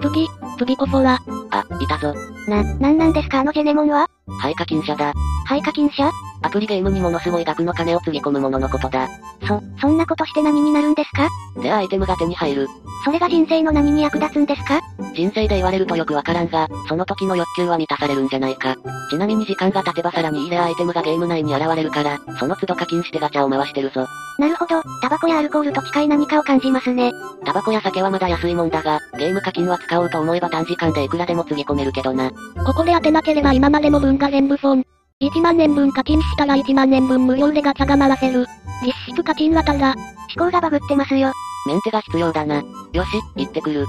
プギ、プギコフォラ。あ、いたぞ。な、なんなんですか？あのジェネモンは？廃課金者だ。廃課金者アプリゲームにものすごい額の金をつぎ込むもののことだ。そ、そんなことして何になるんですか？レアアイテムが手に入る。それが人生の何に役立つんですか？人生で言われるとよくわからんが、その時の欲求は満たされるんじゃないか。ちなみに時間が経てばさらにいいレアアイテムがゲーム内に現れるから、その都度課金してガチャを回してるぞ。なるほど、タバコやアルコールと近い何かを感じますね。タバコや酒はまだ安いもんだが、ゲーム課金は使おうと思えば短時間でいくらでもつぎ込めるけどな。ここで当てなければ今までの分が全部損。1万年分課金したら1万年分無料でガチャが回せる。実質課金はただ。思考がバグってますよ。メンテが必要だな。よし、行ってくる。